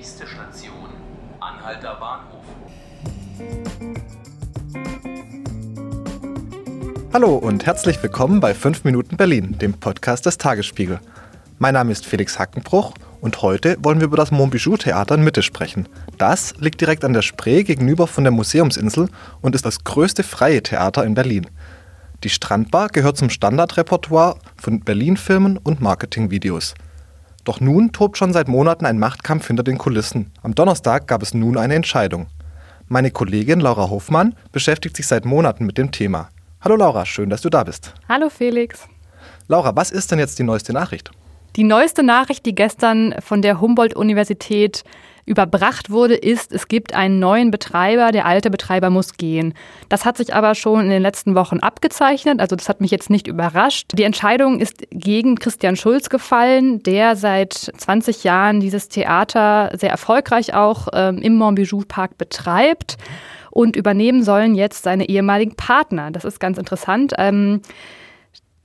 Nächste Station, Anhalter Bahnhof. Hallo und herzlich willkommen bei 5 Minuten Berlin, dem Podcast des Tagesspiegel. Mein Name ist Felix Hackenbruch und heute wollen wir über das Montbijou-Theater in Mitte sprechen. Das liegt direkt an der Spree gegenüber von der Museumsinsel und ist das größte freie Theater in Berlin. Die Strandbar gehört zum Standardrepertoire von Berlin-Filmen und Marketingvideos. Doch nun tobt schon seit Monaten ein Machtkampf hinter den Kulissen. Am Donnerstag gab es nun eine Entscheidung. Meine Kollegin Laura Hofmann beschäftigt sich seit Monaten mit dem Thema. Hallo Laura, schön, dass du da bist. Hallo Felix. Laura, was ist denn jetzt die neueste Nachricht? Die neueste Nachricht, die gestern von der Humboldt-Universität überbracht wurde, ist, es gibt einen neuen Betreiber, der alte Betreiber muss gehen. Das hat sich aber schon in den letzten Wochen abgezeichnet, also das hat mich jetzt nicht überrascht. Die Entscheidung ist gegen Christian Schulz gefallen, der seit 20 Jahren dieses Theater sehr erfolgreich auch ähm, im Montbijou Park betreibt. Und übernehmen sollen jetzt seine ehemaligen Partner. Das ist ganz interessant. Ähm,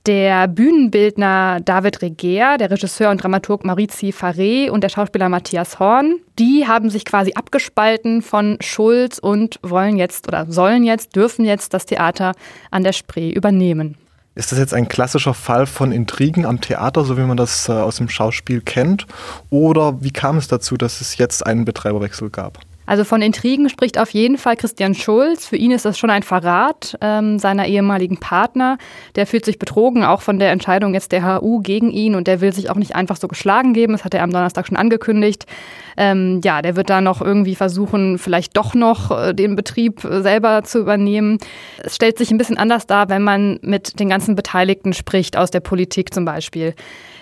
der Bühnenbildner David Reger, der Regisseur und Dramaturg Marizi Faré und der Schauspieler Matthias Horn, die haben sich quasi abgespalten von Schulz und wollen jetzt oder sollen jetzt, dürfen jetzt das Theater an der Spree übernehmen. Ist das jetzt ein klassischer Fall von Intrigen am Theater, so wie man das äh, aus dem Schauspiel kennt? Oder wie kam es dazu, dass es jetzt einen Betreiberwechsel gab? Also von Intrigen spricht auf jeden Fall Christian Schulz. Für ihn ist das schon ein Verrat ähm, seiner ehemaligen Partner. Der fühlt sich betrogen, auch von der Entscheidung jetzt der HU gegen ihn und der will sich auch nicht einfach so geschlagen geben. Das hat er am Donnerstag schon angekündigt. Ähm, ja, der wird da noch irgendwie versuchen, vielleicht doch noch äh, den Betrieb äh, selber zu übernehmen. Es stellt sich ein bisschen anders dar, wenn man mit den ganzen Beteiligten spricht, aus der Politik zum Beispiel.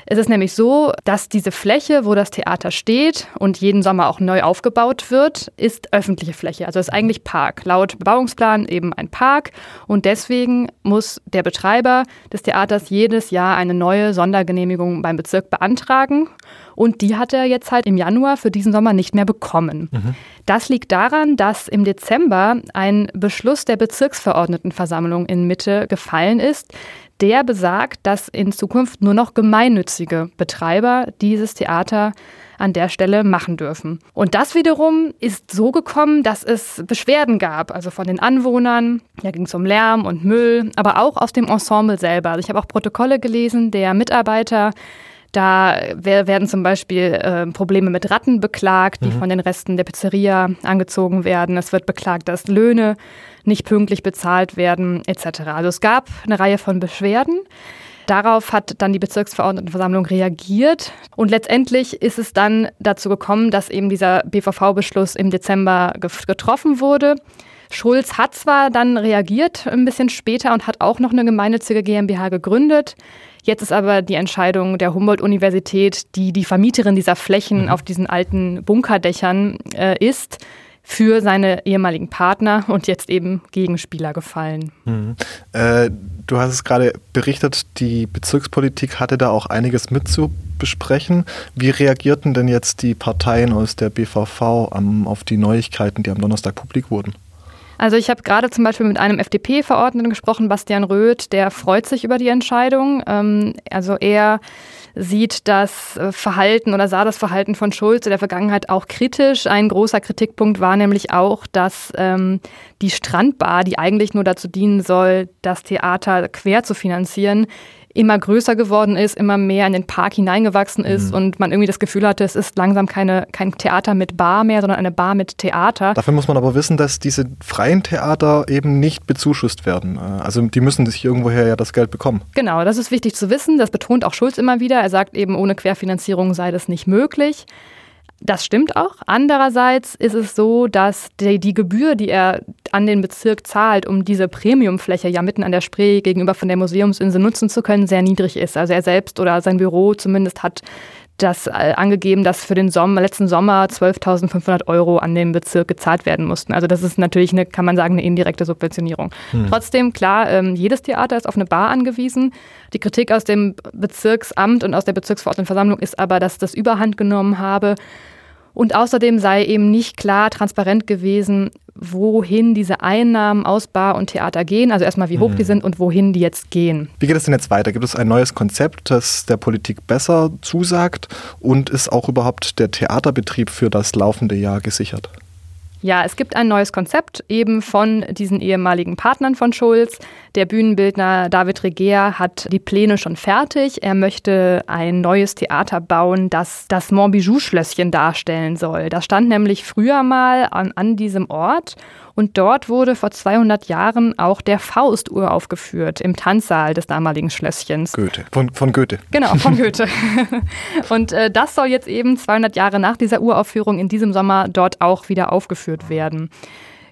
Es ist nämlich so, dass diese Fläche, wo das Theater steht und jeden Sommer auch neu aufgebaut wird, ist öffentliche Fläche. Also ist eigentlich Park. Laut Bebauungsplan eben ein Park. Und deswegen muss der Betreiber des Theaters jedes Jahr eine neue Sondergenehmigung beim Bezirk beantragen. Und die hat er jetzt halt im Januar für diesen Sommer nicht mehr bekommen. Mhm. Das liegt daran, dass im Dezember ein Beschluss der Bezirksverordnetenversammlung in Mitte gefallen ist, der besagt, dass in Zukunft nur noch gemeinnützige Betreiber dieses Theater an der Stelle machen dürfen. Und das wiederum ist so gekommen, dass es Beschwerden gab, also von den Anwohnern. Da ging es um Lärm und Müll, aber auch aus dem Ensemble selber. Also ich habe auch Protokolle gelesen der Mitarbeiter. Da werden zum Beispiel äh, Probleme mit Ratten beklagt, die mhm. von den Resten der Pizzeria angezogen werden. Es wird beklagt, dass Löhne nicht pünktlich bezahlt werden, etc. Also es gab eine Reihe von Beschwerden. Darauf hat dann die Bezirksverordnetenversammlung reagiert und letztendlich ist es dann dazu gekommen, dass eben dieser BVV-Beschluss im Dezember getroffen wurde. Schulz hat zwar dann reagiert ein bisschen später und hat auch noch eine gemeinnützige GmbH gegründet. Jetzt ist aber die Entscheidung der Humboldt-Universität, die die Vermieterin dieser Flächen mhm. auf diesen alten Bunkerdächern äh, ist, für seine ehemaligen Partner und jetzt eben Gegenspieler gefallen. Mhm. Äh, du hast es gerade berichtet, die Bezirkspolitik hatte da auch einiges mit zu besprechen. Wie reagierten denn jetzt die Parteien aus der BVV um, auf die Neuigkeiten, die am Donnerstag publik wurden? Also ich habe gerade zum Beispiel mit einem FDP-Verordneten gesprochen, Bastian Röth, der freut sich über die Entscheidung. Ähm, also er sieht das äh, Verhalten oder sah das Verhalten von Schulz in der Vergangenheit auch kritisch. Ein großer Kritikpunkt war nämlich auch, dass ähm, die Strandbar, die eigentlich nur dazu dienen soll, das Theater quer zu finanzieren, immer größer geworden ist, immer mehr in den Park hineingewachsen ist mhm. und man irgendwie das Gefühl hatte, es ist langsam keine, kein Theater mit Bar mehr, sondern eine Bar mit Theater. Dafür muss man aber wissen, dass diese freien Theater eben nicht bezuschusst werden. Also die müssen sich irgendwoher ja das Geld bekommen. Genau, das ist wichtig zu wissen. Das betont auch Schulz immer wieder. Er sagt eben, ohne Querfinanzierung sei das nicht möglich. Das stimmt auch. Andererseits ist es so, dass die, die, Gebühr, die er an den Bezirk zahlt, um diese Premiumfläche ja mitten an der Spree gegenüber von der Museumsinsel nutzen zu können, sehr niedrig ist. Also er selbst oder sein Büro zumindest hat das äh, angegeben, dass für den Sommer, letzten Sommer 12.500 Euro an den Bezirk gezahlt werden mussten. Also das ist natürlich eine, kann man sagen, eine indirekte Subventionierung. Hm. Trotzdem, klar, ähm, jedes Theater ist auf eine Bar angewiesen. Die Kritik aus dem Bezirksamt und aus der Bezirksverordnetenversammlung ist aber, dass das Überhand genommen habe. Und außerdem sei eben nicht klar transparent gewesen, wohin diese Einnahmen aus Bar und Theater gehen. Also erstmal, wie hoch mhm. die sind und wohin die jetzt gehen. Wie geht es denn jetzt weiter? Gibt es ein neues Konzept, das der Politik besser zusagt? Und ist auch überhaupt der Theaterbetrieb für das laufende Jahr gesichert? Ja, es gibt ein neues Konzept eben von diesen ehemaligen Partnern von Schulz. Der Bühnenbildner David Reger hat die Pläne schon fertig. Er möchte ein neues Theater bauen, das das Montbijou-Schlösschen darstellen soll. Das stand nämlich früher mal an, an diesem Ort und dort wurde vor 200 Jahren auch der Faust uraufgeführt im Tanzsaal des damaligen Schlösschens. Goethe, von, von Goethe. Genau, von Goethe. und äh, das soll jetzt eben 200 Jahre nach dieser Uraufführung in diesem Sommer dort auch wieder aufgeführt werden.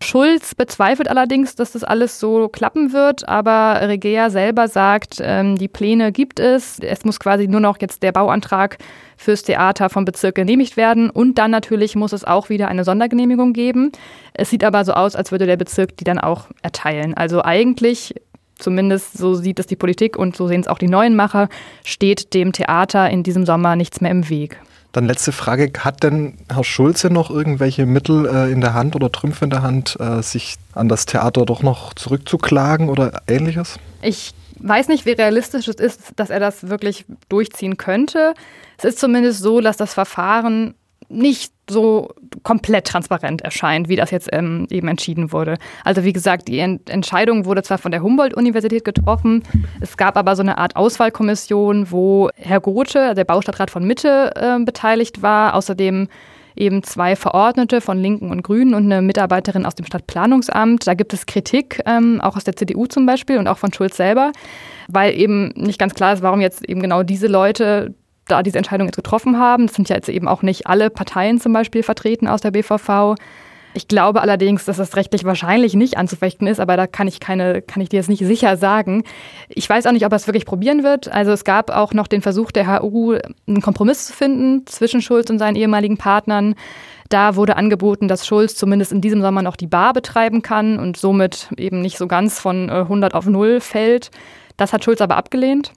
Schulz bezweifelt allerdings, dass das alles so klappen wird, aber Regea selber sagt, ähm, die Pläne gibt es. Es muss quasi nur noch jetzt der Bauantrag fürs Theater vom Bezirk genehmigt werden und dann natürlich muss es auch wieder eine Sondergenehmigung geben. Es sieht aber so aus, als würde der Bezirk die dann auch erteilen. Also eigentlich zumindest so sieht es die Politik und so sehen es auch die neuen Macher, steht dem Theater in diesem Sommer nichts mehr im Weg. Dann letzte Frage, hat denn Herr Schulze noch irgendwelche Mittel äh, in der Hand oder Trümpfe in der Hand, äh, sich an das Theater doch noch zurückzuklagen oder ähnliches? Ich weiß nicht, wie realistisch es ist, dass er das wirklich durchziehen könnte. Es ist zumindest so, dass das Verfahren nicht so komplett transparent erscheint, wie das jetzt ähm, eben entschieden wurde. Also wie gesagt, die Ent Entscheidung wurde zwar von der Humboldt-Universität getroffen, es gab aber so eine Art Auswahlkommission, wo Herr Gothe, der Baustadtrat von Mitte, äh, beteiligt war, außerdem eben zwei Verordnete von Linken und Grünen und eine Mitarbeiterin aus dem Stadtplanungsamt. Da gibt es Kritik, ähm, auch aus der CDU zum Beispiel und auch von Schulz selber, weil eben nicht ganz klar ist, warum jetzt eben genau diese Leute da diese Entscheidung jetzt getroffen haben. Es sind ja jetzt eben auch nicht alle Parteien zum Beispiel vertreten aus der BVV. Ich glaube allerdings, dass das rechtlich wahrscheinlich nicht anzufechten ist, aber da kann ich keine, kann ich dir jetzt nicht sicher sagen. Ich weiß auch nicht, ob er es wirklich probieren wird. Also es gab auch noch den Versuch der HU, einen Kompromiss zu finden zwischen Schulz und seinen ehemaligen Partnern. Da wurde angeboten, dass Schulz zumindest in diesem Sommer noch die Bar betreiben kann und somit eben nicht so ganz von 100 äh, auf 0 fällt. Das hat Schulz aber abgelehnt.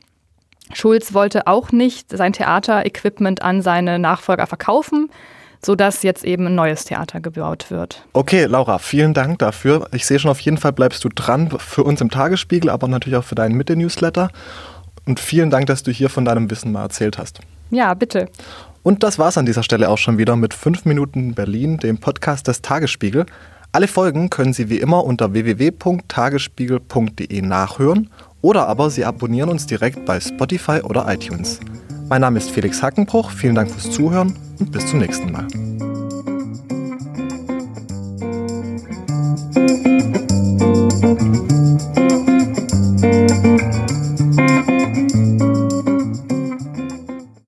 Schulz wollte auch nicht sein Theaterequipment an seine Nachfolger verkaufen, sodass jetzt eben ein neues Theater gebaut wird. Okay, Laura, vielen Dank dafür. Ich sehe schon, auf jeden Fall bleibst du dran für uns im Tagesspiegel, aber natürlich auch für deinen Mitte-Newsletter. Und vielen Dank, dass du hier von deinem Wissen mal erzählt hast. Ja, bitte. Und das war's an dieser Stelle auch schon wieder mit 5 Minuten Berlin, dem Podcast des Tagesspiegel. Alle Folgen können Sie wie immer unter www.tagesspiegel.de nachhören oder aber Sie abonnieren uns direkt bei Spotify oder iTunes. Mein Name ist Felix Hackenbruch, vielen Dank fürs Zuhören und bis zum nächsten Mal.